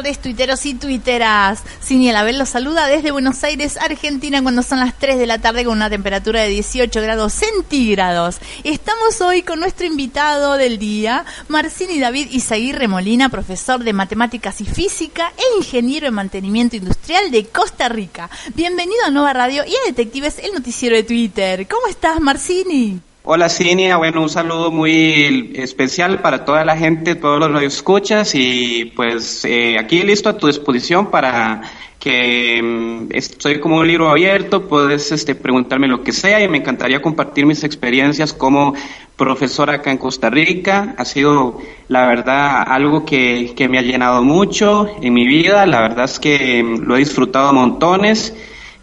tardes, tuiteros y tuiteras. Cini Abel los saluda desde Buenos Aires, Argentina, cuando son las 3 de la tarde con una temperatura de 18 grados centígrados. Estamos hoy con nuestro invitado del día, Marcini David Izaguirre Molina, profesor de Matemáticas y Física e ingeniero en mantenimiento industrial de Costa Rica. Bienvenido a Nueva Radio y a Detectives, el noticiero de Twitter. ¿Cómo estás, Marcini? Hola Cinia, bueno, un saludo muy especial para toda la gente, todos los radioescuchas y pues eh, aquí listo a tu disposición para que mm, estoy como un libro abierto, puedes este, preguntarme lo que sea y me encantaría compartir mis experiencias como profesor acá en Costa Rica. Ha sido, la verdad, algo que, que me ha llenado mucho en mi vida, la verdad es que mm, lo he disfrutado montones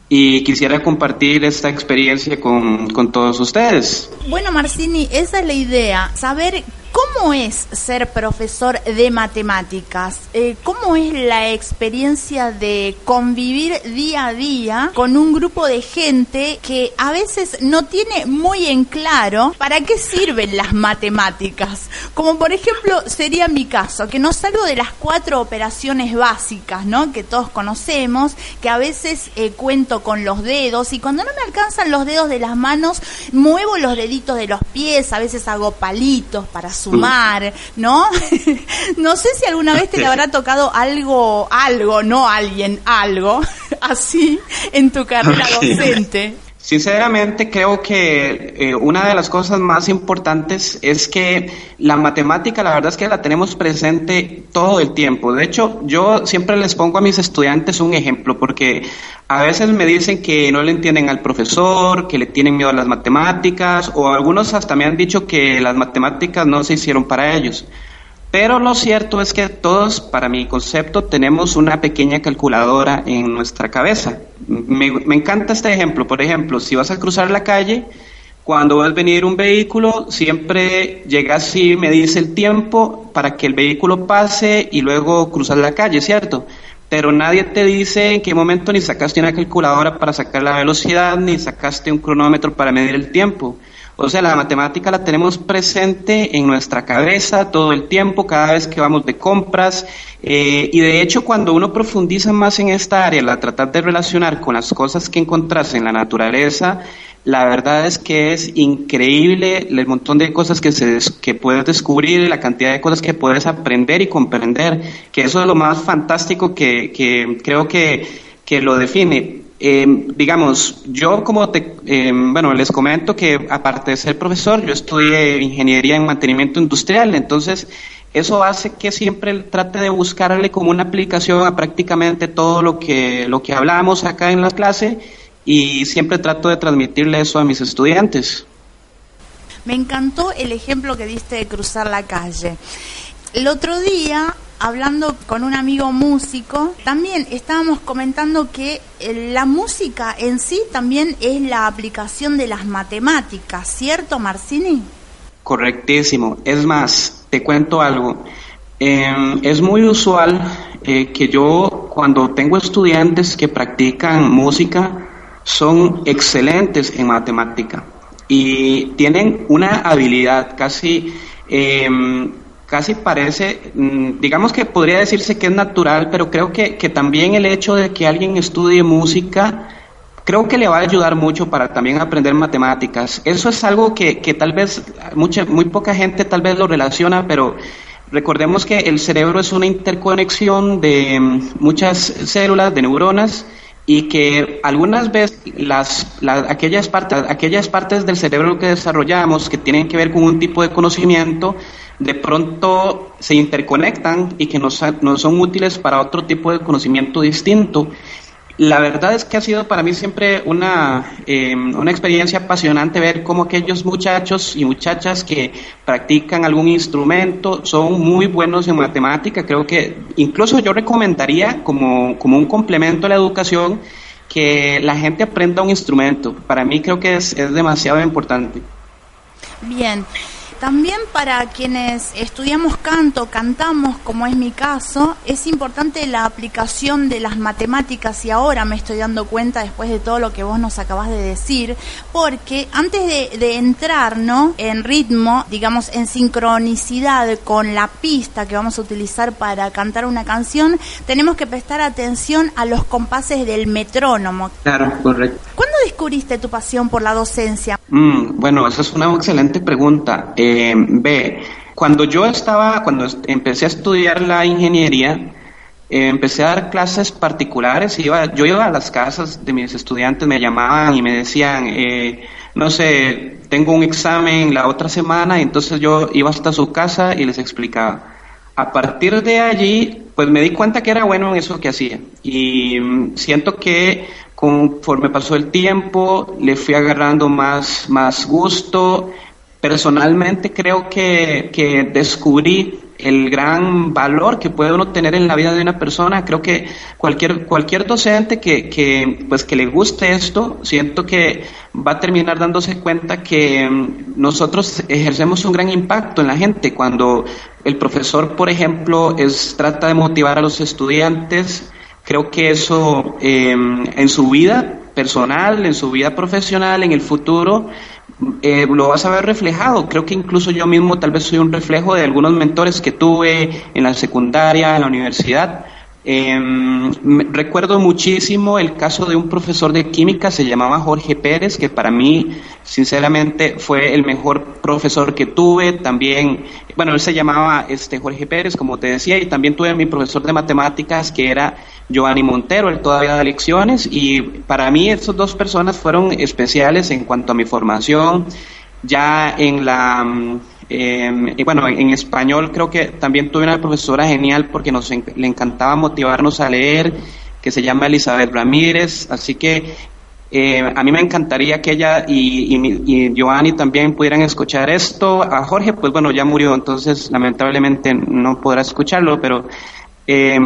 y quisiera compartir esta experiencia con, con todos ustedes. Bueno, Marcini, esa es la idea, saber cómo es ser profesor de matemáticas, Eh, cómo es la experiencia de convivir día a día con un grupo de gente que a veces no tiene muy en claro para qué sirven las matemáticas. Como por ejemplo sería mi caso, que no salgo de las cuatro operaciones básicas, ¿no? Que todos conocemos, que a veces eh, cuento con los dedos y cuando no me alcanzan los dedos de las manos, muevo los deditos de los pies, a veces hago palitos para sumar, ¿no? no sé si alguna vez te le habrá tocado algo, algo, no alguien, algo, así en tu carrera docente. Sinceramente creo que eh, una de las cosas más importantes es que la matemática la verdad es que la tenemos presente todo el tiempo. De hecho, yo siempre les pongo a mis estudiantes un ejemplo porque a veces me dicen que no le entienden al profesor, que le tienen miedo a las matemáticas o algunos hasta me han dicho que las matemáticas no se hicieron para ellos. Pero lo cierto es que todos, para mi concepto, tenemos una pequeña calculadora en nuestra cabeza. Me, encanta este ejemplo. Por ejemplo, si vas a cruzar la calle, cuando ves venir un vehículo, siempre llegas y me el tiempo para que el vehículo pase y luego cruzar la calle, ¿cierto? Pero nadie te dice en qué momento ni sacaste una calculadora para sacar la velocidad, ni sacaste un cronómetro para medir el tiempo. O sea, la matemática la tenemos presente en nuestra cabeza todo el tiempo, cada vez que vamos de compras. Eh, y de hecho, cuando uno profundiza más en esta área, la tratar de relacionar con las cosas que encontrás en la naturaleza, la verdad es que es increíble el montón de cosas que, se, que puedes descubrir, la cantidad de cosas que puedes aprender y comprender, que eso es lo más fantástico que, que creo que, que lo define. Eh, digamos, yo como te, eh, bueno, les comento que aparte de ser profesor, yo estudié ingeniería en mantenimiento industrial, entonces eso hace que siempre trate de buscarle como una aplicación a prácticamente todo lo que, lo que hablamos acá en la clase y siempre trato de transmitirle eso a mis estudiantes. Me encantó el ejemplo que diste de cruzar la calle. El otro día hablando con un amigo músico, también estábamos comentando que eh, la música en sí también es la aplicación de las matemáticas, ¿cierto, Marcini? Correctísimo. Es más, te cuento algo. Em, es muy usual eh, que yo cuando tengo estudiantes que practican música son excelentes en matemática y tienen una habilidad casi, em, casi parece, mm, digamos que podría decirse que es natural, pero creo que, que también el hecho de que alguien estudie música creo que le va a ayudar mucho para también aprender matemáticas. Eso es algo que, que tal vez mucha, muy poca gente tal vez lo relaciona, pero Recordemos que el cerebro es una interconexión de mm, muchas células, de neuronas, y que algunas veces las, aquellas, partes, aquellas partes del cerebro que desarrollamos que tienen que ver con un tipo de conocimiento, de pronto se interconectan y que nos, nos son útiles para otro tipo de conocimiento distinto. La verdad es que ha sido para mí siempre una, em, una experiencia apasionante ver cómo aquellos muchachos y muchachas que practican algún instrumento son muy buenos en matemática. Creo que incluso yo recomendaría como, como un complemento a la educación que la gente aprenda un instrumento. Para mí creo que es, es demasiado importante. Bien. También para quienes estudiamos canto, cantamos, como es mi caso, es importante la aplicación de las matemáticas y ahora me estoy dando cuenta después de todo lo que vos nos acabas de decir, porque antes de, entrar ¿no? en ritmo, digamos en sincronicidad con la pista que vamos a utilizar para cantar una canción, tenemos que prestar atención a los compases del metrónomo. Claro, correcto. ¿Cuándo descubriste tu pasión por la docencia? Mm, bueno, esa es una excelente pregunta. Eh, ve, cuando yo estaba, cuando empecé a estudiar la ingeniería, eh, empecé a dar clases particulares. Iba, yo iba a las casas de mis estudiantes, me llamaban y me decían, eh, no sé, tengo un examen la otra semana, y entonces yo iba hasta su casa y les explicaba. A partir de allí, pues me di cuenta que era bueno en eso que hacía. Y mm, siento que conforme pasó el tiempo, le fui agarrando más, más gusto Personalmente creo que, que descubrí el gran valor que puede uno tener en la vida de una persona. Creo que cualquier, cualquier docente que, que, pues, que le guste esto, siento que va a terminar dándose cuenta que mm, nosotros ejercemos un gran impacto en la gente. Cuando el profesor, por ejemplo, es, trata de motivar a los estudiantes, creo que eso em, en su vida personal, en su vida profesional, en el futuro, eh, lo vas a ver reflejado. Creo que incluso yo mismo tal vez soy un reflejo de algunos mentores que tuve en la secundaria, en la universidad. Em, recuerdo muchísimo el caso de un profesor de química, se llamaba Jorge Pérez, que para mí, sinceramente, fue el mejor profesor que tuve. También, bueno, él se llamaba este Jorge Pérez, como te decía, y también tuve a mi profesor de matemáticas, que era Giovanni Montero, él todavía da lecciones, y para mí esas dos personas fueron especiales en cuanto a mi formación. Ya en la eh, y bueno, en español creo que también tuve una profesora genial porque nos le encantaba motivarnos a leer, que se llama Elizabeth Ramírez, así que eh, a mí me encantaría que ella y, y, Giovanni también pudieran escuchar esto. A Jorge, pues bueno, ya murió, entonces lamentablemente no podrá escucharlo, pero eh,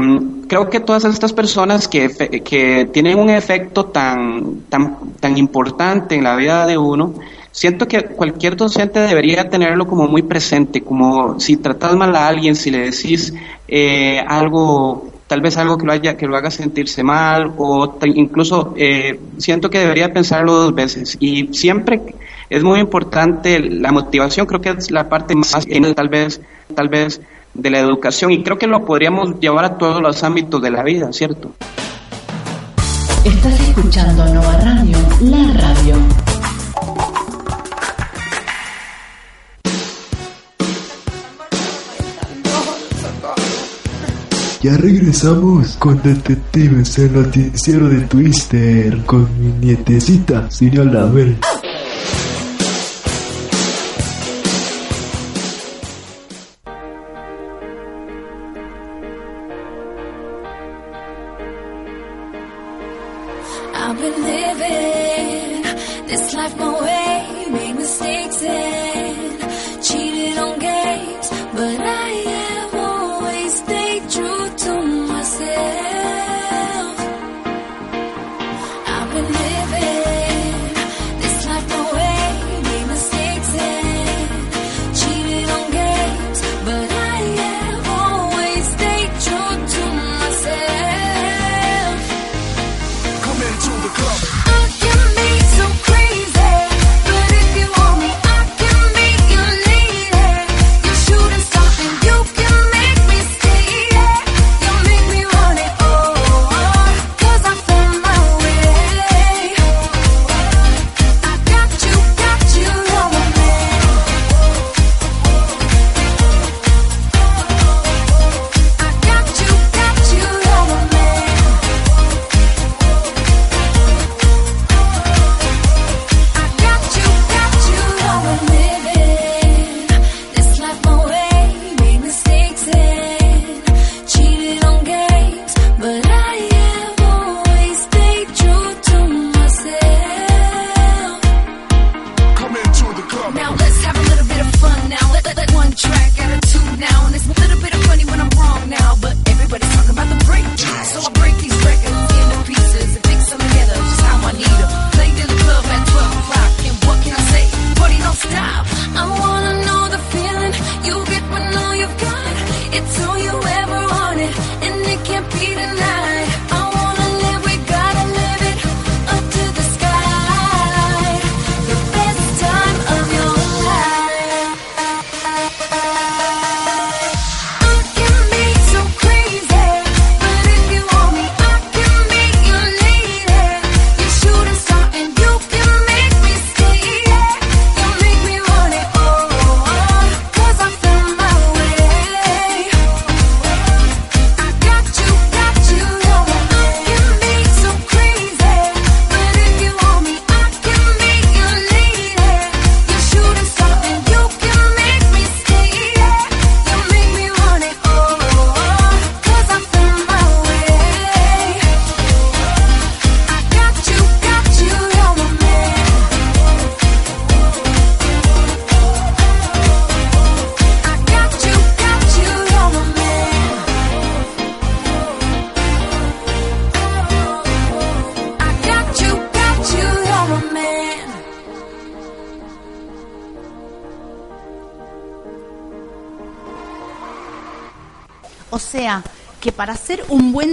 creo que todas estas personas que, que tienen un efecto tan, tan, tan importante en la vida de uno, siento que cualquier docente debería tenerlo como muy presente, como si tratas mal a alguien, si le decís eh, algo, tal vez algo que lo, haya, que lo haga sentirse mal, o incluso eh, siento que debería pensarlo dos veces. Y siempre es muy importante la motivación, creo que es la parte más tal vez, tal vez de la educación, y creo que lo podríamos llevar a todos los ámbitos de la vida, ¿cierto? Estás escuchando Nova Radio, la radio. Ya regresamos con Detectives, el noticiero de Twister, con mi nietecita, señora.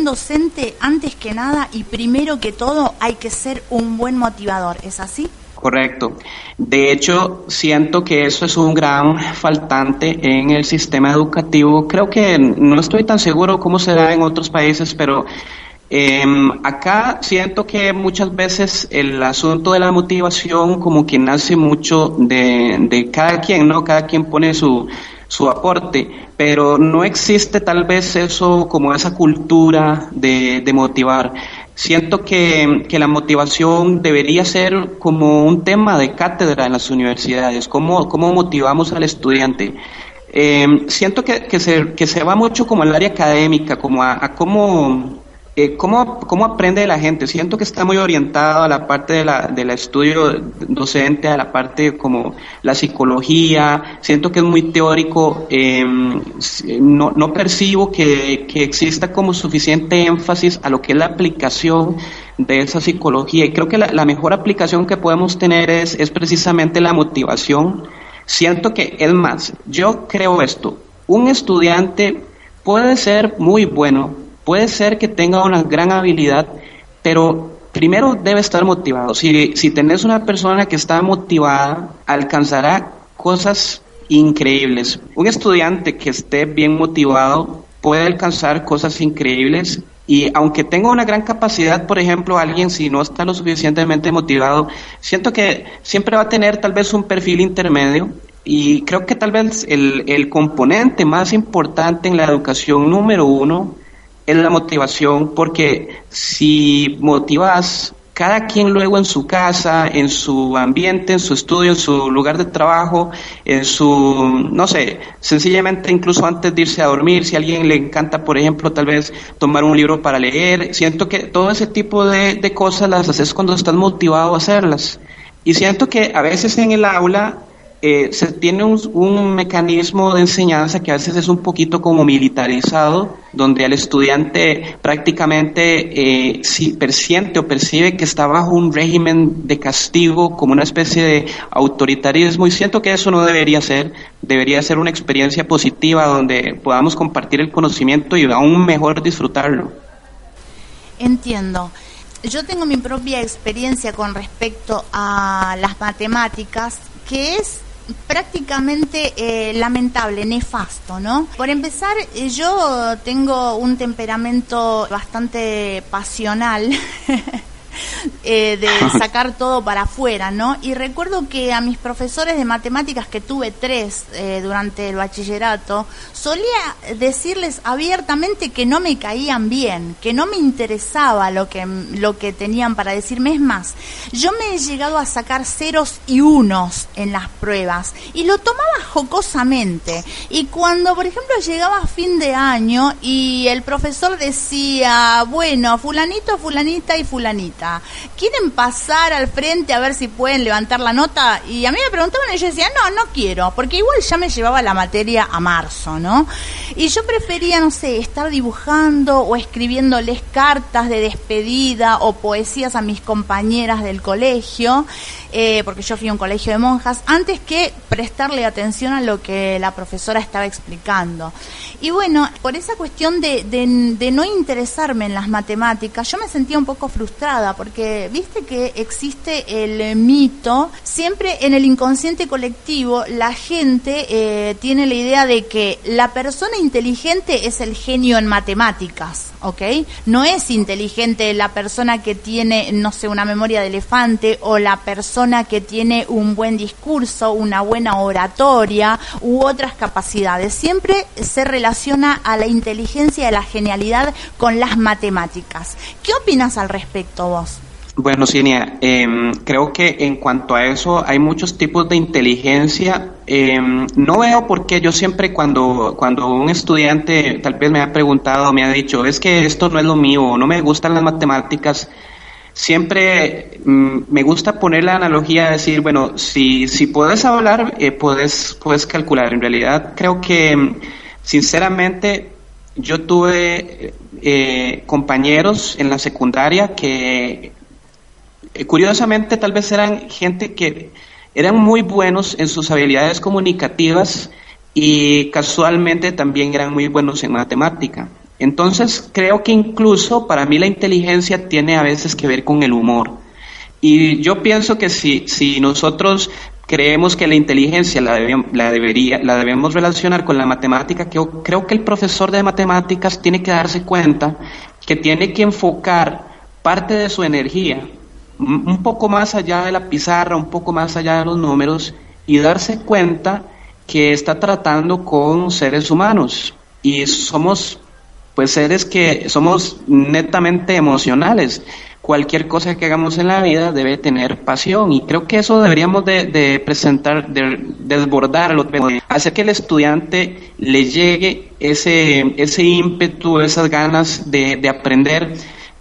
Docente, antes que nada y primero que todo, hay que ser un buen motivador. ¿Es así? Correcto. De hecho, siento que eso es un gran faltante en el sistema educativo. Creo que no estoy tan seguro cómo será en otros países, pero em, acá siento que muchas veces el asunto de la motivación como que nace mucho de, de cada quien, ¿no? Cada quien pone su, su aporte, pero no existe tal vez eso como esa cultura de, de motivar. Siento que, que, la motivación debería ser como un tema de cátedra en las universidades, cómo, cómo motivamos al estudiante. Eh, siento que, que, se, que se va mucho como al área académica, como a, a cómo eh, ¿cómo, ¿cómo, aprende la gente? Siento que está muy orientado a la parte de la, del estudio docente, a la parte como la psicología, siento que es muy teórico, eh, no, no, percibo que, que, exista como suficiente énfasis a lo que es la aplicación de esa psicología y creo que la, la mejor aplicación que podemos tener es, es precisamente la motivación. Siento que es más, yo creo esto, un estudiante puede ser muy bueno, puede ser que tenga una gran habilidad, pero primero debe estar motivado. Si, si tenés una persona que está motivada, alcanzará cosas increíbles. Un estudiante que esté bien motivado puede alcanzar cosas increíbles y aunque tenga una gran capacidad, por ejemplo, alguien si no está lo suficientemente motivado, siento que siempre va a tener tal vez un perfil intermedio y creo que tal vez el, el componente más importante en la educación número uno es la motivación, porque si motivas cada quien luego en su casa, en su ambiente, en su estudio, en su lugar de trabajo, en su, no sé, sencillamente incluso antes de irse a dormir, si a alguien le encanta, por ejemplo, tal vez tomar un libro para leer, siento que todo ese tipo de, de cosas las haces cuando estás motivado a hacerlas. Y siento que a veces en el aula eh, se tiene un, un, mecanismo de enseñanza que a veces es un poquito como militarizado, donde el estudiante prácticamente eh, si persiente o percibe que está bajo un régimen de castigo, como una especie de autoritarismo, y siento que eso no debería ser, debería ser una experiencia positiva donde podamos compartir el conocimiento y aún mejor disfrutarlo. Entiendo yo tengo mi propia experiencia con respecto a las matemáticas, que es prácticamente eh, lamentable, nefasto, ¿no? Por empezar, eh, yo tengo un temperamento bastante pasional. eh, de sacar todo para afuera, ¿no? Y recuerdo que a mis profesores de matemáticas, que tuve tres eh, durante el bachillerato, solía decirles abiertamente que no me caían bien, que no me interesaba lo que, lo que tenían para decirme. Es más, yo me he llegado a sacar ceros y unos en las pruebas y lo tomaba jocosamente. Y cuando, por ejemplo, llegaba a fin de año y el profesor decía, bueno, fulanito, fulanita y fulanita, ¿quieren pasar al frente a ver si pueden levantar la nota? Y a mí me preguntaban y yo decía, no, no quiero, porque igual ya me llevaba la materia a marzo, ¿no? Y yo prefería, no sé, estar dibujando o escribiéndoles cartas de despedida o poesías a mis compañeras del colegio, eh, porque yo fui a un colegio de monjas, antes que prestarle atención a lo que la profesora estaba explicando. Y bueno, por esa cuestión de, de, de no interesarme en las matemáticas, yo me sentía un poco frustrada, porque viste que existe el mito, siempre en el inconsciente colectivo la gente eh, tiene la idea de que la persona inteligente es el genio en matemáticas, ¿ok? No es inteligente la persona que tiene, no sé, una memoria de elefante o la persona que tiene un buen discurso, una buena oratoria u otras capacidades. Siempre se relaciona a la inteligencia y a la genialidad con las matemáticas. ¿Qué opinas al respecto vos? Bueno, Cinia, eh, creo que en cuanto a eso hay muchos tipos de inteligencia. Eh, no veo por qué yo siempre cuando, cuando un estudiante tal vez me ha preguntado, me ha dicho, es que esto no es lo mío, no me gustan las matemáticas, siempre mm, me gusta poner la analogía de decir, bueno, si, si puedes hablar, eh, puedes, puedes calcular. En realidad creo que, sinceramente, yo tuve eh, compañeros en la secundaria que eh, curiosamente tal vez eran gente que eran muy buenos en sus habilidades comunicativas y casualmente también eran muy buenos en matemática. Entonces creo que incluso para mí la inteligencia tiene a veces que ver con el humor. Y yo pienso que si, si nosotros creemos que la inteligencia la, la, debería, la debemos relacionar con la matemática, que creo que el profesor de matemáticas tiene que darse cuenta que tiene que enfocar parte de su energía un poco más allá de la pizarra, un poco más allá de los números y darse cuenta que está tratando con seres humanos y somos pues seres que somos netamente emocionales. Cualquier cosa que hagamos en la vida debe tener pasión y creo que eso deberíamos de, presentar, de desbordarlo, hacer que el estudiante le llegue ese, ese ímpetu, esas ganas de, de aprender.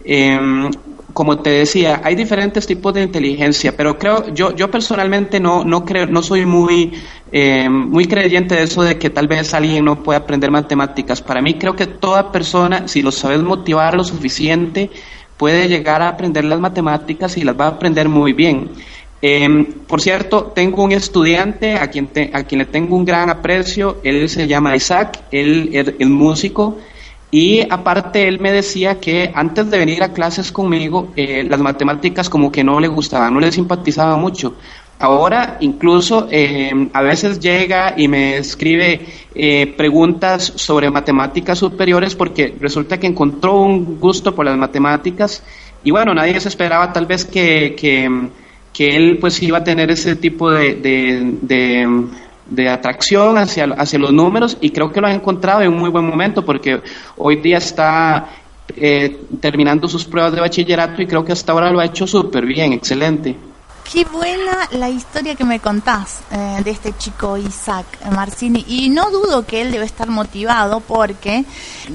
Eh, como te decía, hay diferentes tipos de inteligencia, pero creo, yo, yo personalmente no, no creo, no soy muy, eh, muy creyente de eso de que tal vez alguien no pueda aprender matemáticas. Para mí creo que toda persona, si lo sabes motivar lo suficiente, puede llegar a aprender las matemáticas y las va a aprender muy bien. Em, por cierto, tengo un estudiante a quien, a quien le tengo un gran aprecio, él se llama Isaac, él es músico, y aparte él me decía que antes de venir a clases conmigo, eh, las matemáticas como que no le gustaban, no le simpatizaba mucho. Ahora incluso eh, a veces llega y me escribe eh, preguntas sobre matemáticas superiores porque resulta que encontró un gusto por las matemáticas y bueno, nadie se esperaba tal vez que, que, que él pues iba a tener ese tipo de, de de atracción hacia, hacia los números y creo que lo ha encontrado en un muy buen momento porque hoy día está eh, terminando sus pruebas de bachillerato y creo que hasta ahora lo ha hecho súper bien, excelente. Qué buena la historia que me contás eh, de este chico Isaac Marcini. Y no dudo que él debe estar motivado porque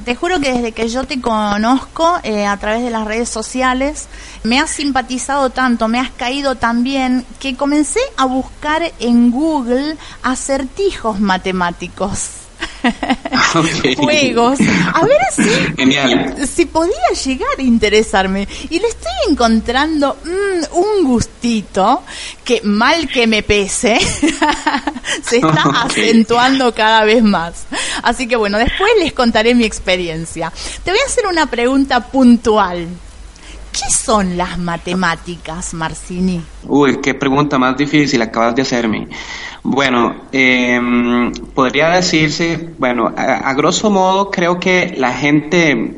te juro que desde que yo te conozco eh, a través de las redes sociales, me has simpatizado tanto, me has caído tan bien, que comencé a buscar en Google acertijos matemáticos. juegos. A ver si, si podía llegar a interesarme. Y le estoy encontrando mm, un gustito que mal que me pese, se está acentuando cada vez más. Así que bueno, después les contaré mi experiencia. Te voy a hacer una pregunta puntual. ¿Qué son las matemáticas, Marcini? Uy, qué pregunta más difícil acabas de hacerme. Bueno, em, podría decirse, bueno, a, grosso modo creo que la gente,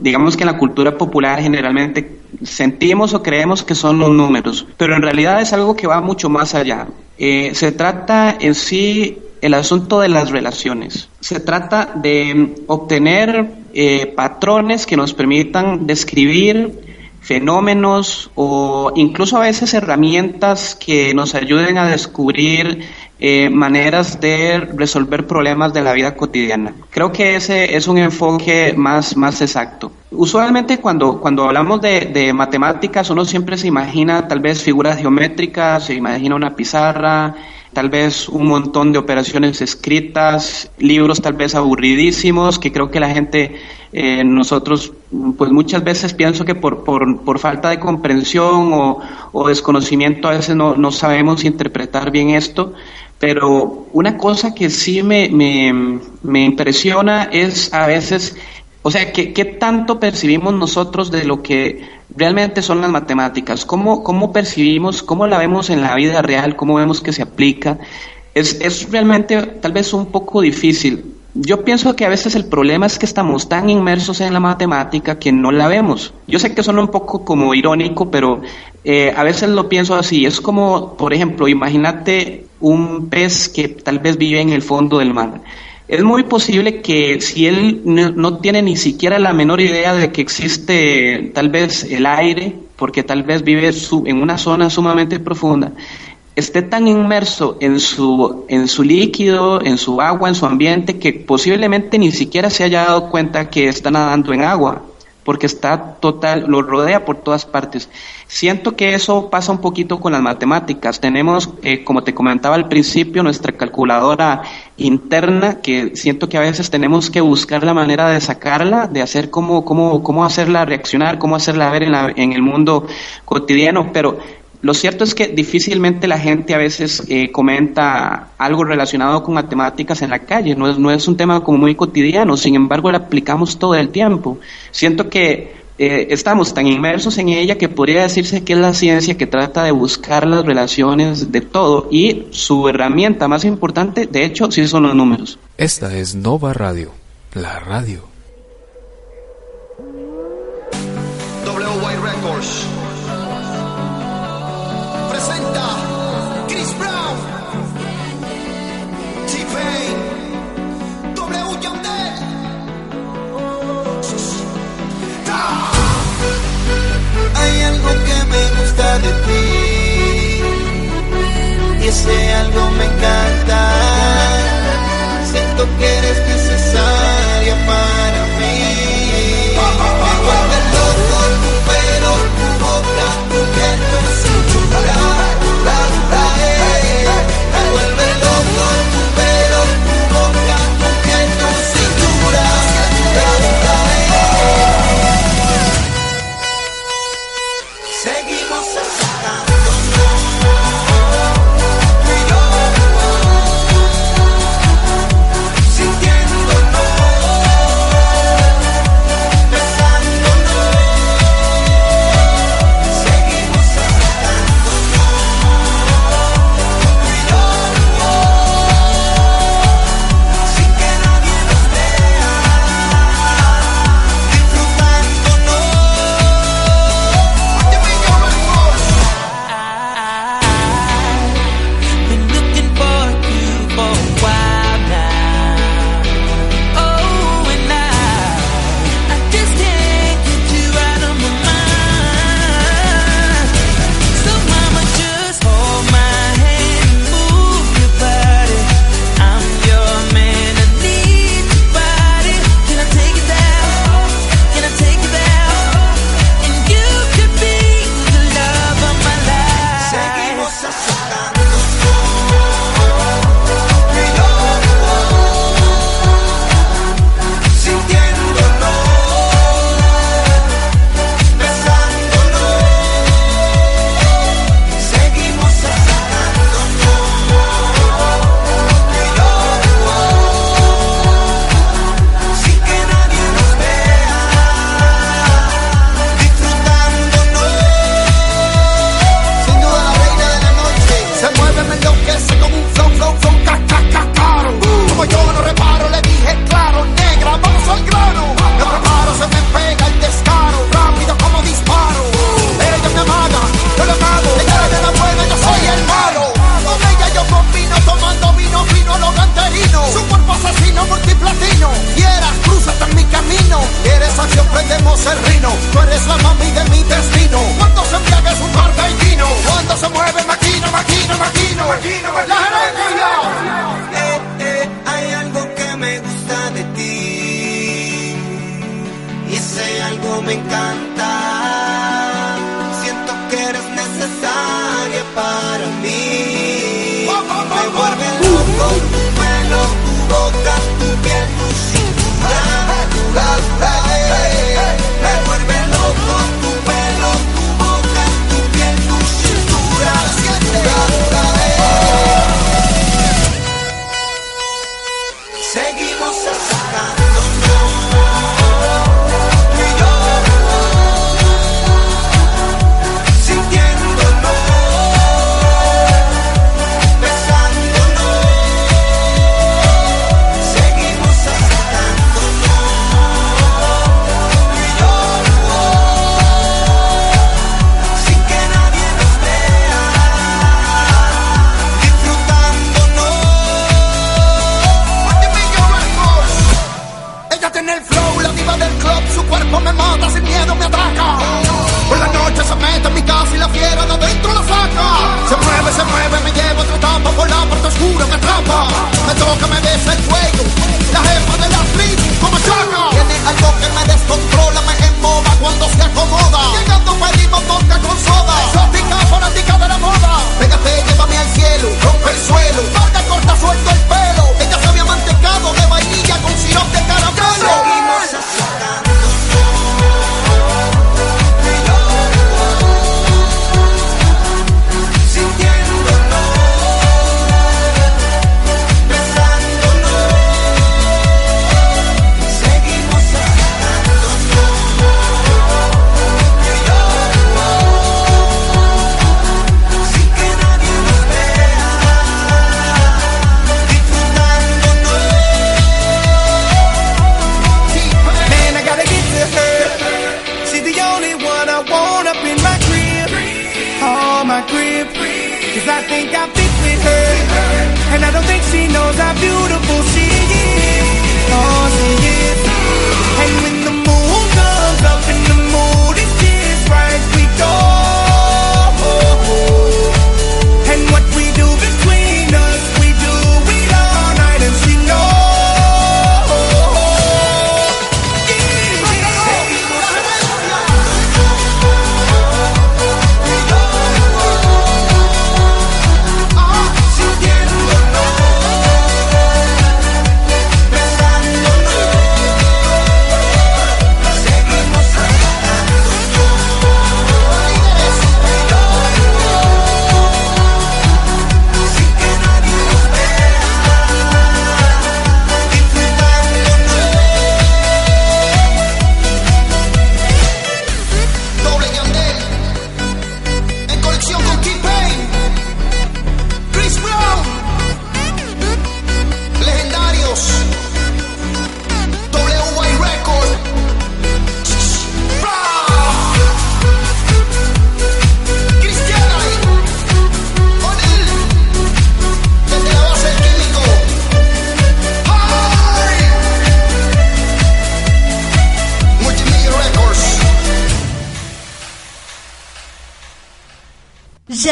digamos que en la cultura popular generalmente sentimos o creemos que son los números, pero en realidad es algo que va mucho más allá. Eh, se trata en sí el asunto de las relaciones. Se trata de obtener eh, patrones que nos permitan describir fenómenos o incluso a veces herramientas que nos ayuden a descubrir eh, maneras de resolver problemas de la vida cotidiana. Creo que ese es un enfoque más, más exacto. Usualmente cuando, cuando hablamos de, de matemáticas uno siempre se imagina tal vez figuras geométricas, se imagina una pizarra, tal vez un montón de operaciones escritas, libros tal vez aburridísimos, que creo que la gente, eh, nosotros, pues muchas veces pienso que por, por, por falta de comprensión o, o, desconocimiento a veces no, no sabemos interpretar bien esto, pero una cosa que sí me, me, me impresiona es a veces o sea, ¿qué, ¿qué, tanto percibimos nosotros de lo que realmente son las matemáticas? ¿Cómo, ¿Cómo percibimos, cómo la vemos en la vida real, cómo vemos que se aplica? Es, es realmente tal vez un poco difícil. Yo pienso que a veces el problema es que estamos tan inmersos en la matemática que no la vemos. Yo sé que suena un poco como irónico, pero eh, a veces lo pienso así. Es como, por ejemplo, imagínate un pez que tal vez vive en el fondo del mar es muy posible que si él no, tiene ni siquiera la menor idea de que existe tal vez el aire, porque tal vez vive en una zona sumamente profunda, esté tan inmerso en su, en su líquido, en su agua, en su ambiente, que posiblemente ni siquiera se haya dado cuenta que está nadando en agua porque está total, lo rodea por todas partes. Siento que eso pasa un poquito con las matemáticas. Tenemos, eh, como te comentaba al principio, nuestra calculadora interna, que siento que a veces tenemos que buscar la manera de sacarla, de hacer cómo, cómo, cómo hacerla reaccionar, cómo hacerla ver en, la, en el mundo cotidiano, pero lo cierto es que difícilmente la gente a veces eh, comenta algo relacionado con matemáticas en la calle, no es, no es un tema como muy cotidiano, sin embargo la aplicamos todo el tiempo. Siento que eh, estamos tan inmersos en ella que podría decirse que es la ciencia que trata de buscar las relaciones de todo y su herramienta más importante, de hecho, sí son los números. Esta es Nova Radio, la radio y ese algo me encanta. Siento que eres mi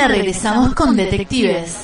Regresamos con Detectives.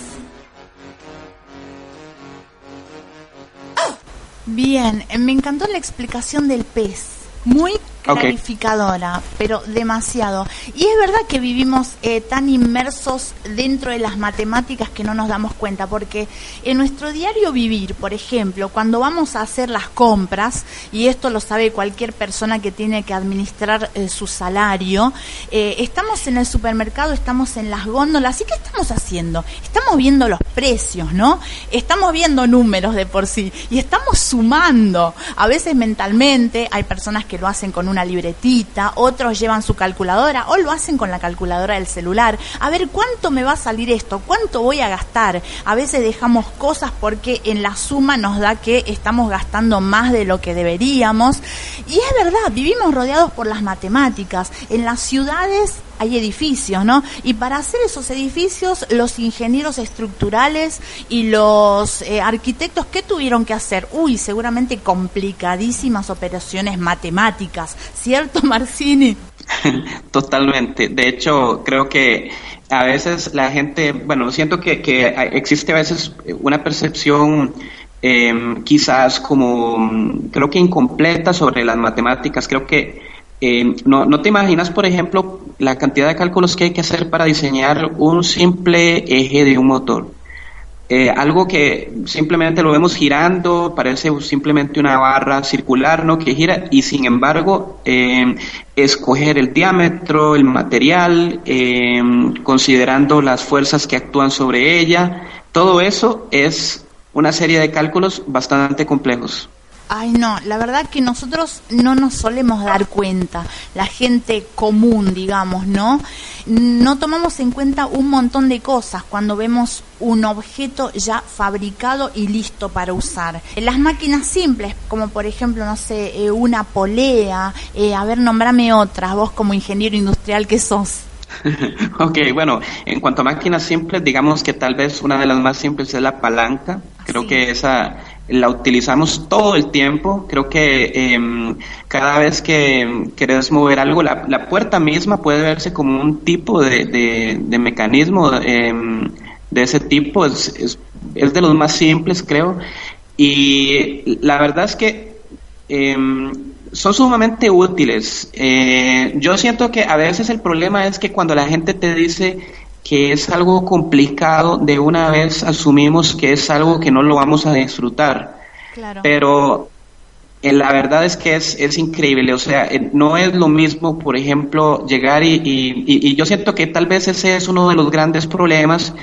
Bien, me encantó la explicación del pez. Muy clarificadora, pero demasiado. Y es verdad que vivimos eh, tan inmersos dentro de las matemáticas que no nos damos cuenta, porque en nuestro diario vivir, por ejemplo, cuando vamos a hacer las compras, y esto lo sabe cualquier persona que tiene que administrar eh, su salario, eh, estamos en el supermercado, estamos en las góndolas, ¿y qué estamos haciendo? Estamos viendo los precios, ¿no? Estamos viendo números de por sí, y estamos sumando. A veces mentalmente, hay personas que lo hacen con una libretita, otros llevan su calculadora o lo hacen con la calculadora del celular. A ver, ¿cuánto me va a salir esto? ¿Cuánto voy a gastar? A veces dejamos cosas porque en la suma nos da que estamos gastando más de lo que deberíamos. Y es verdad, vivimos rodeados por las matemáticas. En las ciudades hay edificios, ¿no? Y para hacer esos edificios, los ingenieros estructurales y los eh, arquitectos, ¿qué tuvieron que hacer? Uy, seguramente complicadísimas operaciones matemáticas, ¿cierto, Marcini? Totalmente. De hecho, creo que a veces la gente, bueno, siento que, que existe a veces una percepción eh, quizás como, creo que incompleta sobre las matemáticas. Creo que eh, no, no, te imaginas, por ejemplo, la cantidad de cálculos que hay que hacer para diseñar un simple eje de un motor. Eh, algo que simplemente lo vemos girando, parece simplemente una barra circular ¿no? que gira y sin embargo eh, escoger el diámetro, el material, considerando las fuerzas que actúan sobre ella, todo eso es una serie de cálculos bastante complejos. Ay, no, la verdad que nosotros no nos solemos dar cuenta, la gente común, digamos, ¿no? No tomamos en cuenta un montón de cosas cuando vemos un objeto ya fabricado y listo para usar. Las máquinas simples, como por ejemplo, no sé, eh, una polea, eh, a ver, nombrame otras, vos como ingeniero industrial que sos. ok, bueno, en cuanto a máquinas simples, digamos que tal vez una de las más simples es la palanca. Creo que esa la utilizamos todo el tiempo. Creo que em, cada vez que querés mover algo, la, la, puerta misma puede verse como un tipo de, de, mecanismo em, de ese tipo. Es, es, es, de los más simples, creo. Y la verdad es que em, son sumamente útiles. Eh, yo siento que a veces el problema es que cuando la gente te dice que es algo complicado, de una vez asumimos que es algo que no lo vamos a disfrutar. Pero eh, la verdad es que es, es increíble, o sea, eh, no es lo mismo, por ejemplo, llegar y, y, y, yo siento que tal vez ese es uno de los grandes problemas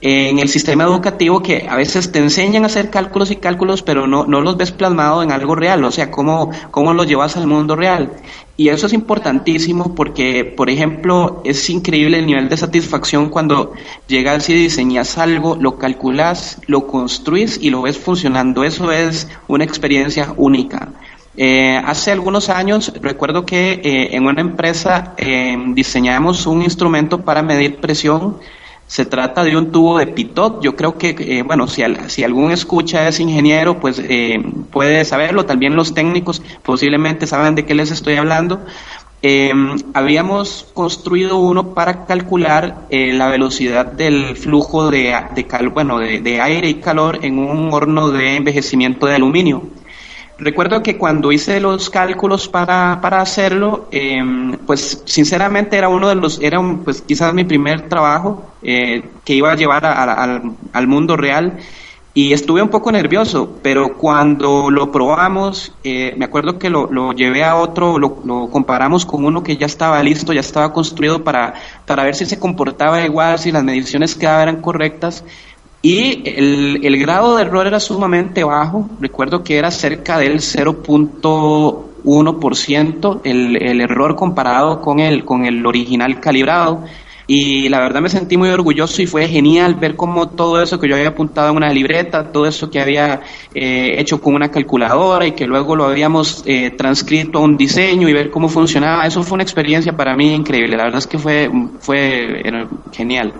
en el sistema educativo que a veces te enseñan a hacer cálculos y cálculos, pero no, no los ves plasmado en algo real, o sea, cómo, cómo los llevas al mundo real. Y eso es importantísimo porque, por ejemplo, es increíble el nivel de satisfacción cuando llegas y diseñas algo, lo calculas, lo construís y lo ves funcionando. Eso es una experiencia única. Eh, hace algunos años recuerdo que eh, en una empresa eh, diseñamos un instrumento para medir presión se trata de un tubo de pitot. Yo creo que, eh, bueno, si, algún escucha es ingeniero, pues eh, puede saberlo. También los técnicos posiblemente saben de qué les estoy hablando. Eh, habíamos construido uno para calcular la velocidad del flujo de, de, bueno, de aire y calor en un horno de envejecimiento de aluminio. Recuerdo que cuando hice los cálculos para, para hacerlo, eh, pues sinceramente era uno de los, era un, pues quizás mi primer trabajo eh, que iba a llevar al mundo real y estuve un poco nervioso, pero cuando lo probamos, eh, me acuerdo que lo, lo llevé a otro, lo, lo, comparamos con uno que ya estaba listo, ya estaba construido para, para ver si se comportaba igual, si las mediciones quedaban correctas y el, el, grado de error era sumamente bajo, recuerdo que era cerca del 0.1% el, el error comparado con el, con el original calibrado. Y la verdad me sentí muy orgulloso y fue genial ver cómo todo eso que yo había apuntado en una libreta, todo eso que había eh, hecho con una calculadora y que luego lo habíamos eh, transcrito a un diseño y ver cómo funcionaba, eso fue una experiencia para mí increíble. La verdad es que fue, fue genial.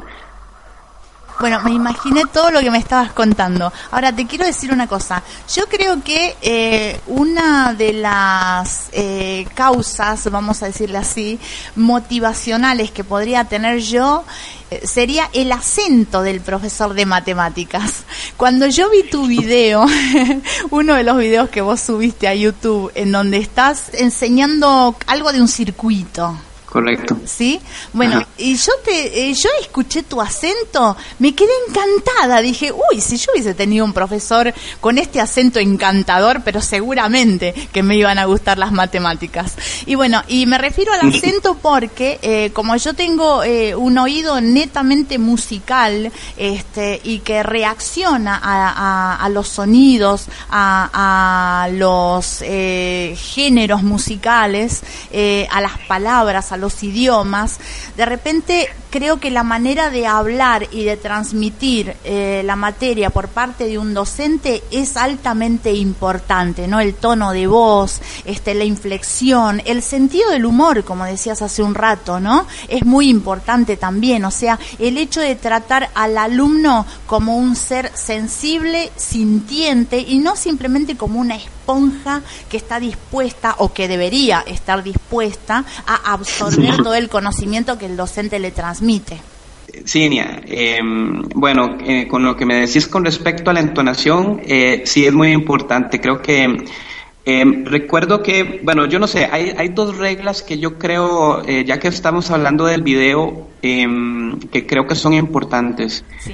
Bueno, me imaginé todo lo que me estabas contando. Ahora, te quiero decir una cosa. Yo creo que eh, una de las eh, causas, vamos a decirle así, motivacionales que podría tener yo eh, sería el acento del profesor de matemáticas. Cuando yo vi tu video, uno de los videos que vos subiste a YouTube, en donde estás enseñando algo de un circuito, Correcto. ¿Sí? Bueno, y yo te eh, yo escuché tu acento, me quedé encantada, dije, uy, si yo hubiese tenido un profesor con este acento encantador, pero seguramente que me iban a gustar las matemáticas. Y bueno, y me refiero al acento porque eh, como yo tengo eh, un oído netamente musical este, y que reacciona a, a- a los sonidos, a, a los eh, géneros musicales, eh, a las palabras, a los idiomas, de repente creo que la manera de hablar y de transmitir eh, la materia por parte de un docente es altamente importante, ¿no? El tono de voz, este, la inflexión, el sentido del humor, como decías hace un rato, ¿no? Es muy importante también, o sea, el hecho de tratar al alumno como un ser sensible, sintiente y no simplemente como una esponja que está dispuesta o que debería estar dispuesta a absorber todo el conocimiento que el docente le transmite. Cinia, eh, bueno, eh, con lo que me decís con respecto a la entonación, eh, sí es muy importante. Creo que eh, recuerdo que, bueno, yo no sé, hay, hay dos reglas que yo creo, eh, ya que estamos hablando del video, eh, que creo que son importantes. Sí.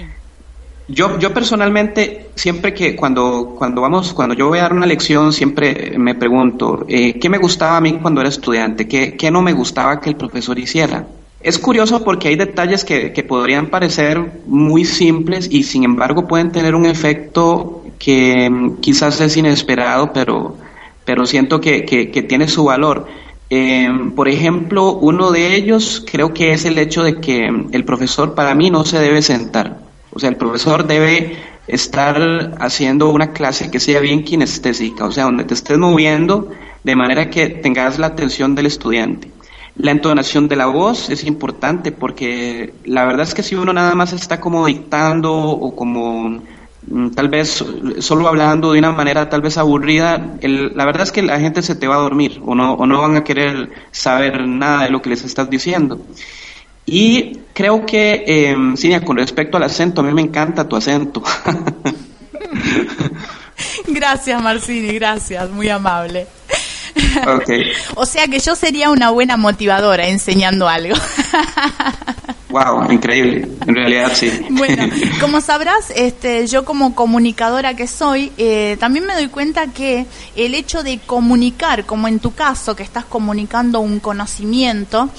Yo, yo personalmente, siempre que cuando, cuando vamos, cuando yo voy a dar una lección, siempre me pregunto, eh, ¿qué me gustaba a mí cuando era estudiante? ¿Qué, qué no me gustaba que el profesor hiciera? Es curioso porque hay detalles que, que podrían parecer muy simples y sin embargo pueden tener un efecto que mm, quizás es inesperado, pero, pero siento que, que, tiene su valor. Eh, por ejemplo, uno de ellos creo que es el hecho de que el profesor para mí no se debe sentar. O sea, el profesor debe estar haciendo una clase que sea bien kinestésica, o sea, donde te estés moviendo de manera que tengas la atención del estudiante. La entonación de la voz es importante porque la verdad es que si uno nada más está como dictando o como mm, tal vez solo hablando de una manera tal vez aburrida, el- la verdad es que la gente se te va a dormir o no, o no van a querer saber nada de lo que les estás diciendo. Y creo que, eh, Cinia, con respecto al acento, a mí me encanta tu acento. Gracias, Marcini, gracias, muy amable. ok. O sea que yo sería una buena motivadora enseñando algo. Wow, increíble. En realidad sí. Bueno, como sabrás, este, yo como comunicadora que soy, eh, también me doy cuenta que el hecho de comunicar, como en tu caso, que estás comunicando un conocimiento,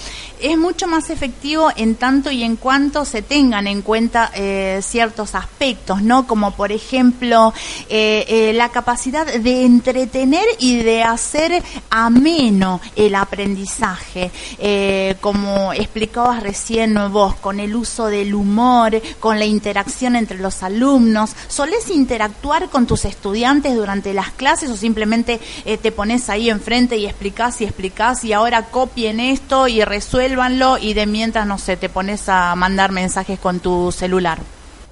es mucho más efectivo en tanto y en cuanto se tengan en cuenta eh, ciertos aspectos, ¿no? Como por ejemplo eh, la capacidad de entretener y de hacer ameno el aprendizaje, como explicabas recién vos, con el uso del humor, con la interacción entre los alumnos. ¿Solés interactuar con tus estudiantes durante las clases o simplemente eh, te pones ahí enfrente y explicás y explicás y ahora copien esto y resuélvanlo y de mientras, no sé, te pones a mandar mensajes con tu celular?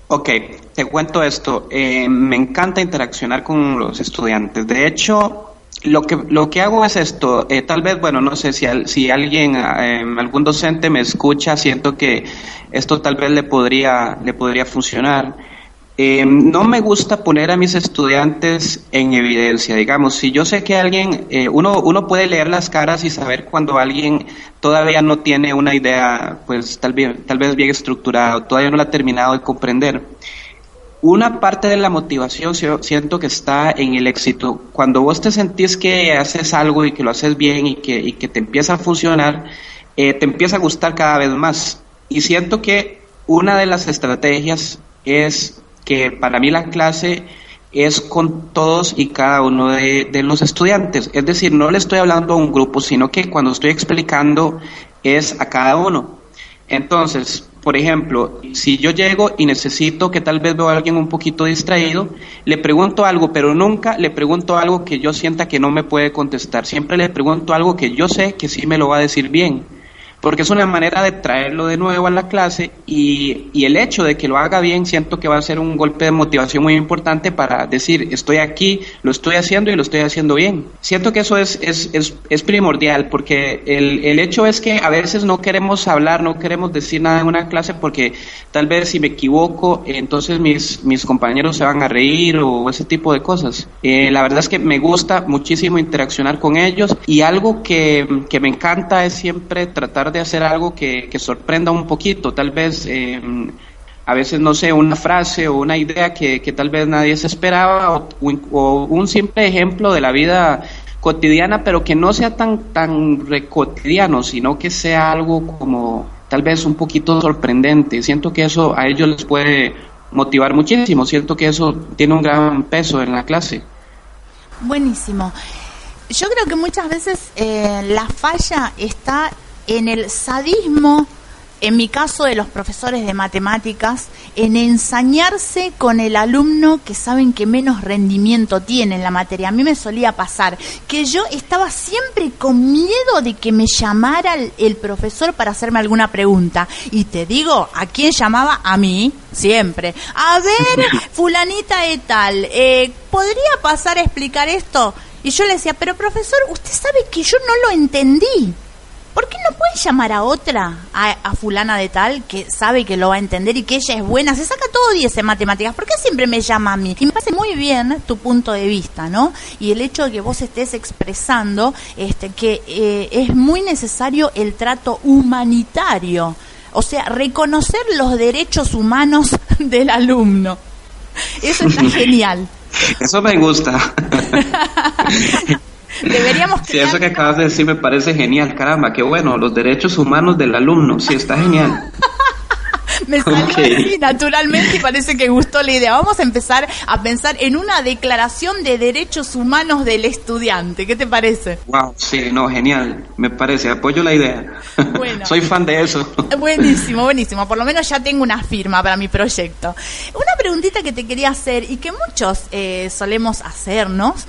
Ok, te cuento esto. Eh, me encanta interaccionar con los estudiantes. De hecho, lo que, lo que hago es esto. Eh, tal vez, bueno, no sé si, al- si alguien, eh, algún docente me escucha, siento que esto tal vez le podría, le podría funcionar. Eh, no me gusta poner a mis estudiantes en evidencia, digamos, si yo sé que alguien, eh, uno, uno puede leer las caras y saber cuando alguien todavía no tiene una idea, pues tal vez, tal vez bien estructurada, todavía no la ha terminado de comprender. Una parte de la motivación si- siento que está en el éxito. Cuando vos te sentís que haces algo y que lo haces bien y que, te empieza a funcionar, eh, te empieza a gustar cada vez más. Y siento que una de las estrategias es que para mí la clase es con todos y cada uno de los estudiantes. Es decir, no le estoy hablando a un grupo, sino que cuando estoy explicando es a cada uno. Entonces, por ejemplo, si yo llego y necesito que tal vez veo a alguien un poquito distraído, le pregunto algo, pero nunca le pregunto algo que yo sienta que no me puede contestar. Siempre le pregunto algo que yo sé que sí me lo va a decir bien. Porque es una manera de traerlo de nuevo a la clase y, y, el hecho de que lo haga bien siento que va a ser un golpe de motivación muy importante para decir estoy aquí, lo estoy haciendo y lo estoy haciendo bien. Siento que eso es, es, es, es primordial porque el, el, hecho es que a veces no queremos hablar, no queremos decir nada en una clase porque tal vez si me equivoco entonces mis, mis compañeros se van a reír o ese tipo de cosas. Eh, la verdad es que me gusta muchísimo interaccionar con ellos y algo que, que me encanta es siempre tratar de hacer algo que, que sorprenda un poquito, tal vez eh, a veces no sé, una frase o una idea que, que tal vez nadie se esperaba o, un simple ejemplo de la vida cotidiana, pero que no sea tan, tan cotidiano, sino que sea algo como tal vez un poquito sorprendente. Siento que eso a ellos les puede motivar muchísimo, siento que eso tiene un gran peso en la clase. Buenísimo. Yo creo que muchas veces eh, la falla está en el sadismo, en mi caso de los profesores de matemáticas, en ensañarse con el alumno que saben que menos rendimiento tiene en la materia. A mí me solía pasar que yo estaba siempre con miedo de que me llamara el, el profesor para hacerme alguna pregunta. Y te digo, ¿a quién llamaba? A mí, siempre. A ver, fulanita y tal, eh, ¿podría pasar a explicar esto? Y yo le decía, pero profesor, usted sabe que yo no lo entendí. ¿Por qué no puede llamar a otra, a, a, fulana de tal, que sabe que lo va a entender y que ella es buena? Se saca todo 10 en matemáticas. ¿Por qué siempre me llama a mí? Y me parece muy bien tu punto de vista, ¿no? Y el hecho de que vos estés expresando este, que eh, es muy necesario el trato humanitario. O sea, reconocer los derechos humanos del alumno. Eso está genial. Eso me gusta. Deberíamos Sí, eso que acabas de decir me parece genial, caramba, qué bueno, los derechos humanos del alumno, sí, está genial. me salió okay. así naturalmente y parece que gustó la idea. Vamos a empezar a pensar en una declaración de derechos humanos del estudiante. ¿Qué te parece? Wow, sí, no, genial. Me parece, apoyo la idea. Bueno, Soy fan de eso. Buenísimo, buenísimo. Por lo menos ya tengo una firma para mi proyecto. Una preguntita que te quería hacer y que muchos eh, solemos hacernos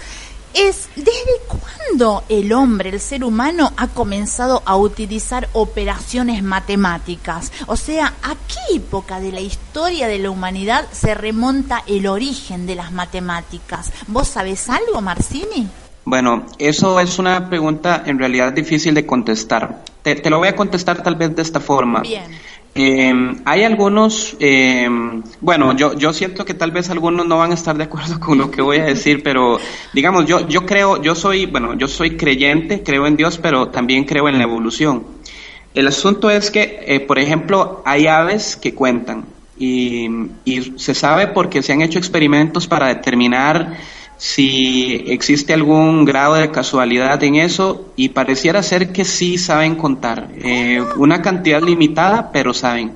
es desde cuándo el hombre, el ser humano, ha comenzado a utilizar operaciones matemáticas. O sea, ¿a qué época de la historia de la humanidad se remonta el origen de las matemáticas? ¿Vos sabés algo, Marcini? Bueno, eso es una pregunta en realidad difícil de contestar. Te, te lo voy a contestar tal vez de esta forma. Bien. Eh, hay algunos, eh, bueno, yo, yo siento que tal vez algunos no van a estar de acuerdo con lo que voy a decir, pero digamos, yo, yo creo, yo soy, bueno, yo soy creyente, creo en Dios, pero también creo en la evolución. El asunto es que, eh, por ejemplo, hay aves que cuentan y, y se sabe porque se han hecho experimentos para determinar si existe algún grado de casualidad en eso y pareciera ser que sí saben contar, eh, una cantidad limitada, pero saben.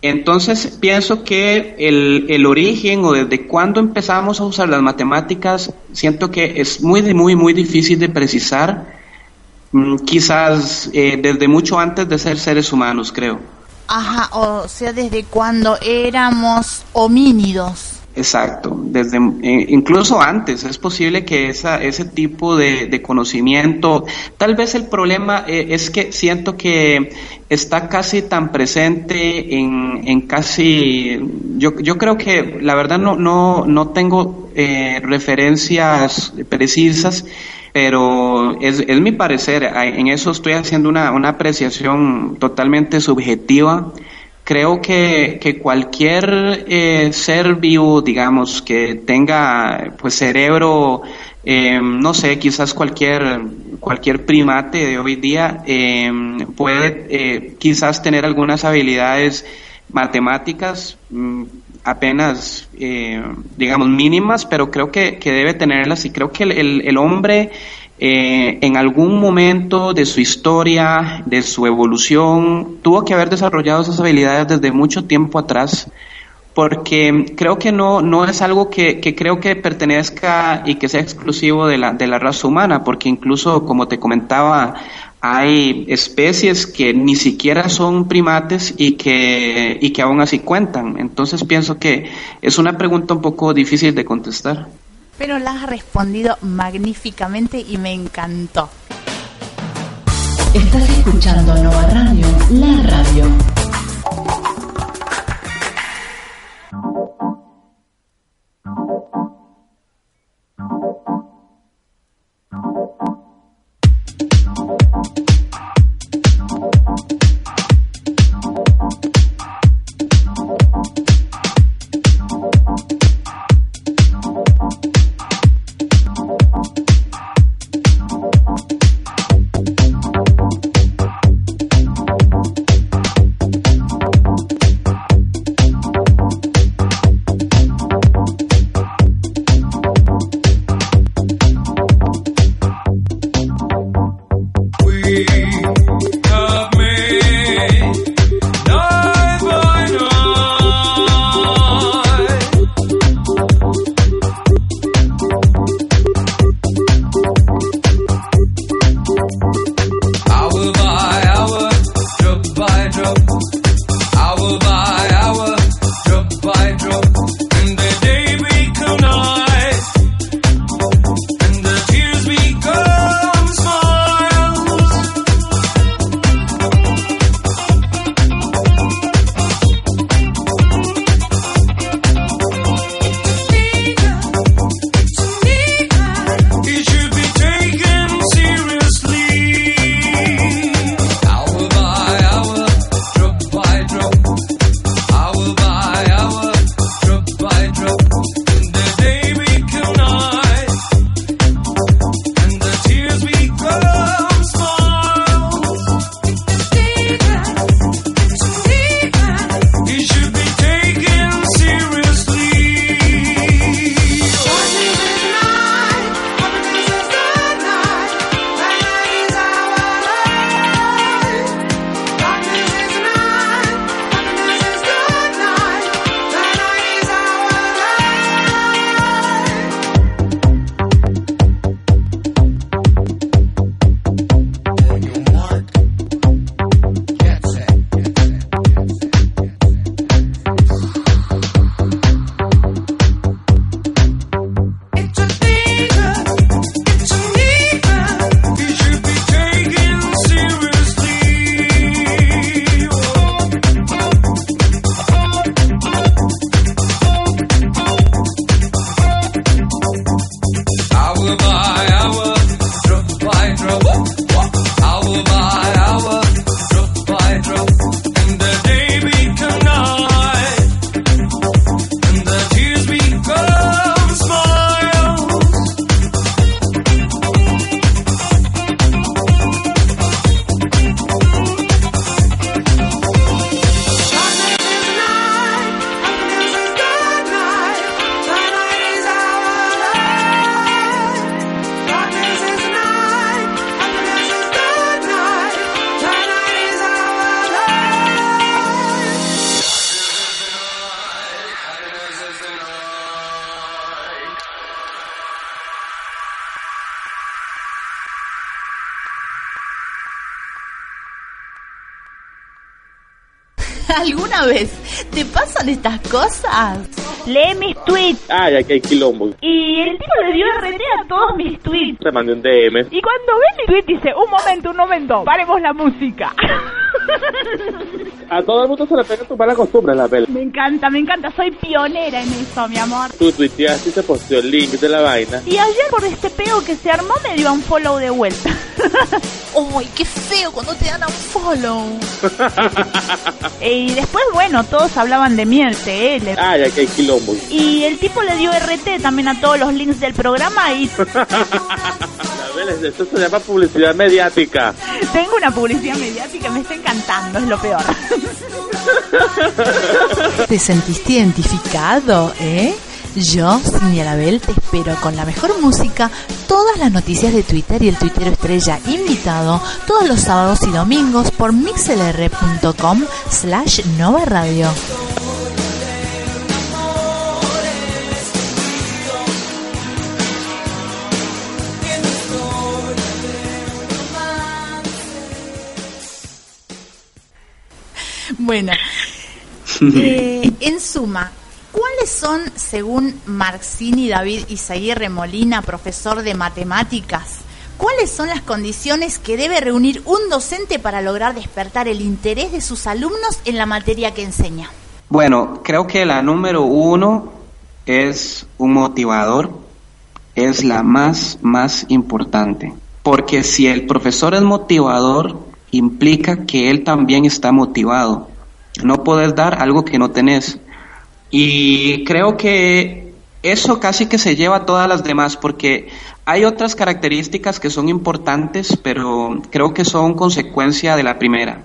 Entonces pienso que el, el, origen o desde cuándo empezamos a usar las matemáticas, siento que es muy, muy, muy difícil de precisar, mm, quizás eh, desde mucho antes de ser seres humanos, creo. Ajá, o sea, desde cuando éramos homínidos. Exacto, desde eh, incluso antes es posible que esa, ese tipo de, conocimiento, tal vez el problema eh, es que siento que está casi tan presente en, en casi, yo, yo creo que la verdad no, no, no tengo eh, referencias precisas, pero es, es mi parecer, en eso estoy haciendo una, una apreciación totalmente subjetiva creo que, que cualquier eh, ser vivo, digamos, que tenga pues cerebro, eh, no sé, quizás cualquier cualquier primate de hoy día eh, puede quizás tener algunas habilidades matemáticas mm, apenas, digamos, mínimas, pero creo que, que, debe tenerlas y creo que el hombre eh, en algún momento de su historia, de su evolución, tuvo que haber desarrollado esas habilidades desde mucho tiempo atrás, porque creo que no, no es algo que, que creo que pertenezca y que sea exclusivo de la, de la raza humana, porque incluso, como te comentaba, hay especies que ni siquiera son primates y que, y que aún así cuentan. Entonces pienso que es una pregunta un poco difícil de contestar. Pero la has respondido magníficamente y me encantó. Estás escuchando Nova Radio, la radio. ¿Alguna vez te pasan estas cosas? Lee mis tweets. Ay, aquí hay quilombo. Y el tipo le dio RT a todos mis tweets. Te mandé un DM. Y cuando ve mi tweet dice, un momento, un momento, paremos la música. A todo el mundo se le pega tu mala costumbre la pela. me encanta, me encanta, soy pionera en eso, mi amor. Tú tuiteaste y se posteó el link de la vaina. Y ayer por este peo que se armó me dio un follow de vuelta. ¡Uy, qué feo cuando te dan un follow! y después, bueno, todos hablaban de mí en el TL. Ay, aquí hay quilombo. Y el tipo le dio RT también a todos los links del programa y La vela, esto se llama publicidad mediática. tengo una publicidad mediática, me está encantando, es lo peor. ¿Te sentiste identificado, eh? Yo, Cindy Arabel, te espero con la mejor música, todas las noticias de Twitter y el tuitero estrella invitado todos los sábados y domingos por mixlr.com slash Nova Radio. Bueno, eh, en suma, ¿cuáles son, según Marxini David Izaguirre Molina, profesor de matemáticas, ¿cuáles son las condiciones que debe reunir un docente para lograr despertar el interés de sus alumnos en la materia que enseña? Bueno, creo que la número uno es un motivador, es la más, más importante. Porque si el profesor es motivador, implica que él también está motivado. No puedes dar algo que no tenés. Y creo que eso casi que se lleva a todas las demás, porque hay otras características que son importantes, pero creo que son consecuencia de la primera.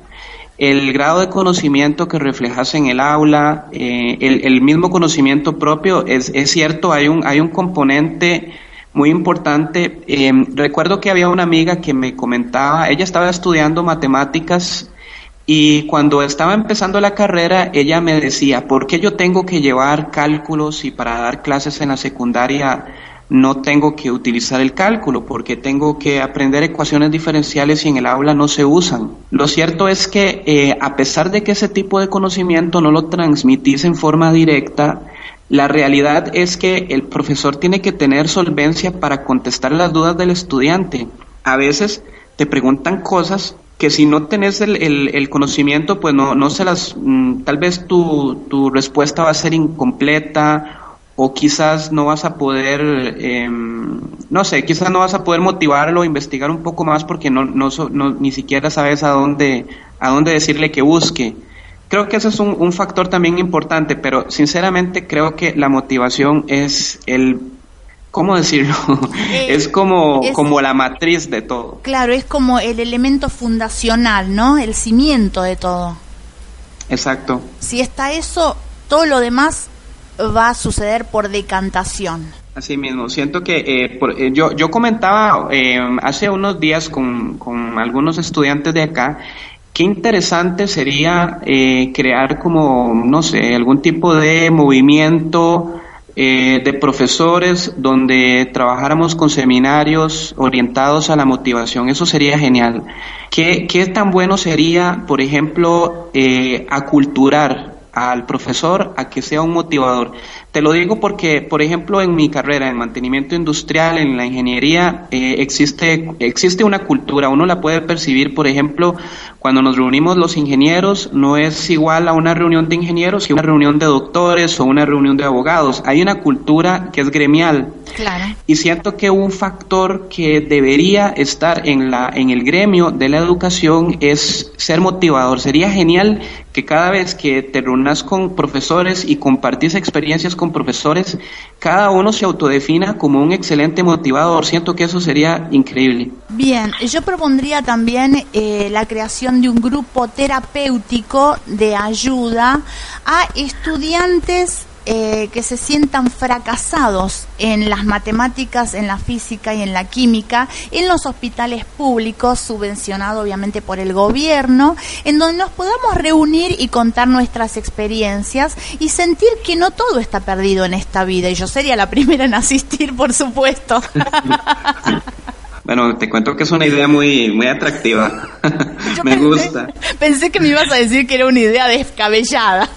El grado de conocimiento que reflejas en el aula, eh, el, mismo conocimiento propio, es, es cierto, hay un, hay un componente muy importante. Eh, recuerdo que había una amiga que me comentaba, ella estaba estudiando matemáticas y cuando estaba empezando la carrera, ella me decía, ¿por qué yo tengo que llevar cálculos y para dar clases en la secundaria no tengo que utilizar el cálculo? porque tengo que aprender ecuaciones diferenciales y en el aula no se usan? Lo cierto es que eh, a pesar de que ese tipo de conocimiento no lo transmitís en forma directa, la realidad es que el profesor tiene que tener solvencia para contestar las dudas del estudiante. A veces te preguntan cosas que si no tenés el, el, conocimiento, pues no, no se las, mm, tal vez tu, tu, respuesta va a ser incompleta o quizás no vas a poder, em, no sé, quizás no vas a poder motivarlo, investigar un poco más porque no, no, no, ni siquiera sabes a dónde, a dónde decirle que busque. Creo que ese es un, un factor también importante, pero sinceramente creo que la motivación es el ¿cómo decirlo? Eh, es como, como la matriz de todo. Claro, es como el elemento fundacional, ¿no? El cimiento de todo. Exacto. Si está eso, todo lo demás va a suceder por decantación. Así mismo, siento que eh, eh, yo, yo comentaba hace unos días con, con algunos estudiantes de acá Qué interesante sería eh, crear como, no sé, algún tipo de movimiento eh, de profesores donde trabajáramos con seminarios orientados a la motivación. Eso sería genial. ¿Qué, qué tan bueno sería, por ejemplo, eh, aculturar al profesor a que sea un motivador? Te lo digo porque, por ejemplo, en mi carrera en mantenimiento industrial, en la ingeniería, eh, existe, existe una cultura. Uno la puede percibir, por ejemplo, cuando nos reunimos los ingenieros, no es igual a una reunión de ingenieros que una reunión de doctores o una reunión de abogados. Hay una cultura que es gremial. Claro. Y siento que un factor que debería estar en, la, en el gremio de la educación es ser motivador. Sería genial que cada vez que te reúnas con profesores y compartís experiencias con profesores, cada uno se autodefina como un excelente motivador. Siento que eso sería increíble. Bien, yo propondría también eh, la creación de un grupo terapéutico de ayuda a estudiantes eh, que se sientan fracasados en las matemáticas, en la física y en la química, en los hospitales públicos, subvencionados obviamente por el gobierno, en donde nos podamos reunir y contar nuestras experiencias y sentir que no todo está perdido en esta vida. Y yo sería la primera en asistir, por supuesto. Bueno, te cuento que es una idea muy, muy atractiva. me gusta. Pensé que me ibas a decir que era una idea descabellada.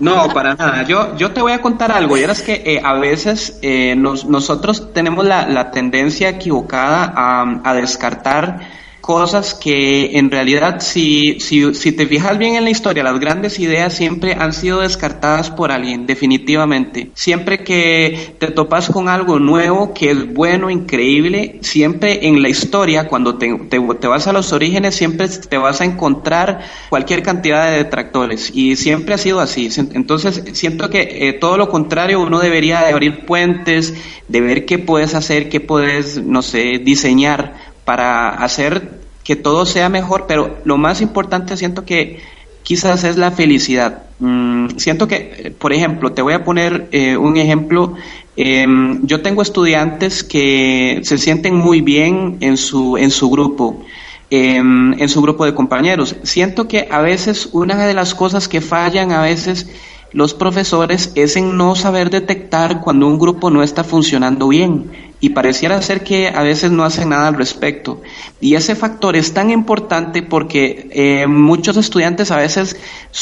no, para nada. Yo, yo te voy a contar algo. Y es que eh, a veces eh, nos, nosotros tenemos la, la tendencia equivocada a, a descartar cosas que en realidad si, si, si te fijas bien en la historia, las grandes ideas siempre han sido descartadas por alguien, definitivamente. Siempre que te topas con algo nuevo que es bueno, increíble, siempre en la historia, cuando te, te, vas a los orígenes, siempre te vas a encontrar cualquier cantidad de detractores y siempre ha sido así. Entonces siento que eh, todo lo contrario, uno debería de abrir puentes, de ver qué puedes hacer, qué puedes, no sé, diseñar para hacer que todo sea mejor, pero lo más importante siento que quizás es la felicidad. Mm, siento que, por ejemplo, te voy a poner eh, un ejemplo. Em, yo tengo estudiantes que se sienten muy bien en su, en su grupo. Em, en su grupo de compañeros. Siento que a veces una de las cosas que fallan a veces los profesores es en no saber detectar cuando un grupo no está funcionando bien y pareciera ser que a veces no hacen nada al respecto. Y ese factor es tan importante porque eh, muchos estudiantes a veces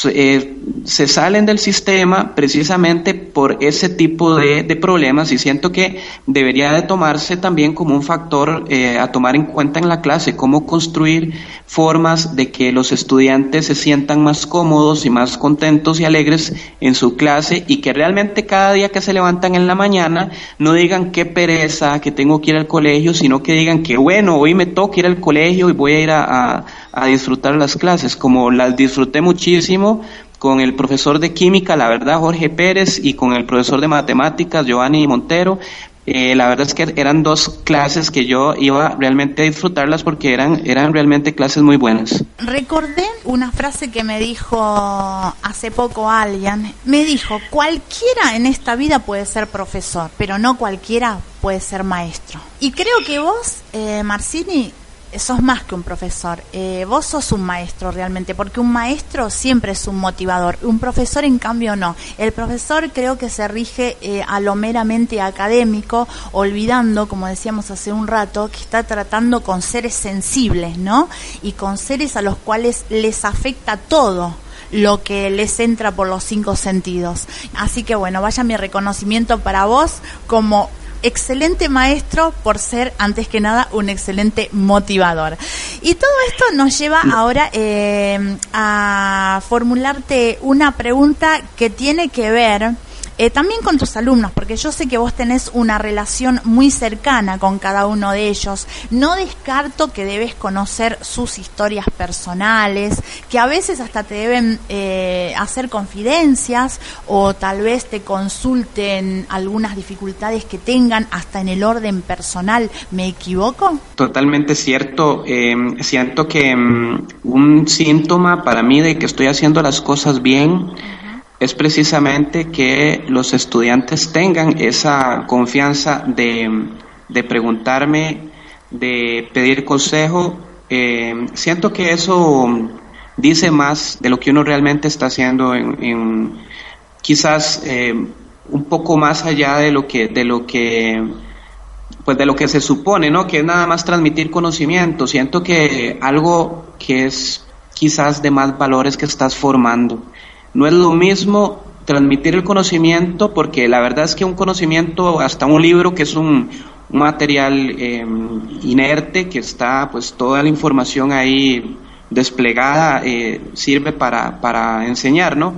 eh, se salen del sistema precisamente por ese tipo de, problemas y siento que debería de tomarse también como un factor eh, a tomar en cuenta en la clase, cómo construir formas de que los estudiantes se sientan más cómodos y más contentos y alegres en su clase y que realmente cada día que se levantan en la mañana no digan qué pereza, que tengo que ir al colegio, sino que digan que bueno, hoy me toca ir al colegio y voy a ir a, disfrutar las clases, como las disfruté muchísimo con el profesor de química, la verdad, Jorge Pérez, y con el profesor de matemáticas, Giovanni Montero, eh, la verdad es que eran dos clases que yo iba realmente a disfrutarlas porque eran, eran realmente clases muy buenas. Recordé una frase que me dijo hace poco alguien. Me dijo, cualquiera en esta vida puede ser profesor, pero no cualquiera puede ser maestro. Y creo que vos, eh, Marcini, sos más que un profesor, eh, vos sos un maestro realmente, porque un maestro siempre es un motivador, un profesor en cambio no. El profesor creo que se rige eh, a lo meramente académico, olvidando, como decíamos hace un rato, que está tratando con seres sensibles, ¿no? Y con seres a los cuales les afecta todo lo que les entra por los cinco sentidos. Así que bueno, vaya mi reconocimiento para vos como excelente maestro por ser, antes que nada, un excelente motivador. Y todo esto nos lleva ahora eh, a formularte una pregunta que tiene que ver eh, también con tus alumnos, porque yo sé que vos tenés una relación muy cercana con cada uno de ellos. No descarto que debes conocer sus historias personales, que a veces hasta te deben eh, hacer confidencias o tal vez te consulten algunas dificultades que tengan hasta en el orden personal. ¿Me equivoco? Totalmente cierto. Em, siento que em, un síntoma para mí de que estoy haciendo las cosas bien es precisamente que los estudiantes tengan esa confianza de, preguntarme, de pedir consejo. Eh, siento que eso dice más de lo que uno realmente está haciendo en, quizás eh, un poco más allá de lo que de lo que pues de lo que se supone, ¿no? Que es nada más transmitir conocimiento. Siento que algo que es quizás de más valores que estás formando. No es lo mismo transmitir el conocimiento, porque la verdad es que un conocimiento, hasta un libro que es un, material em, inerte, que está pues toda la información ahí desplegada, eh, sirve para, para enseñar, ¿no?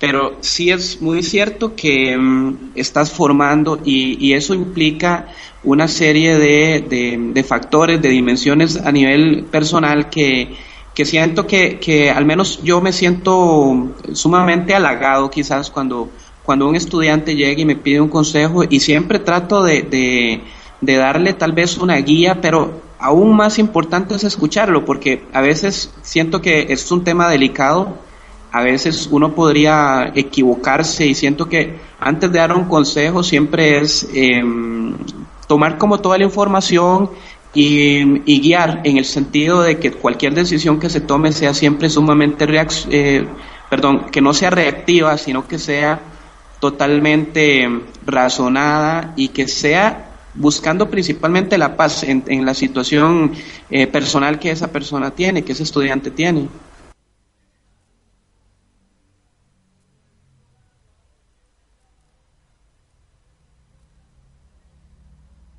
Pero sí es muy cierto que em, estás formando y, y, eso implica una serie de, de factores, de dimensiones a nivel personal que, que siento que, que al menos yo me siento sumamente halagado quizás cuando, cuando un estudiante llega y me pide un consejo y siempre trato de, de, darle tal vez una guía, pero aún más importante es escucharlo, porque a veces siento que es un tema delicado, a veces uno podría equivocarse y siento que antes de dar un consejo siempre es em, tomar como toda la información y, guiar en el sentido de que cualquier decisión que se tome sea siempre sumamente eh, perdón, que no sea reactiva, sino que sea totalmente razonada y que sea buscando principalmente la paz en, la situación eh, personal que esa persona tiene, que ese estudiante tiene.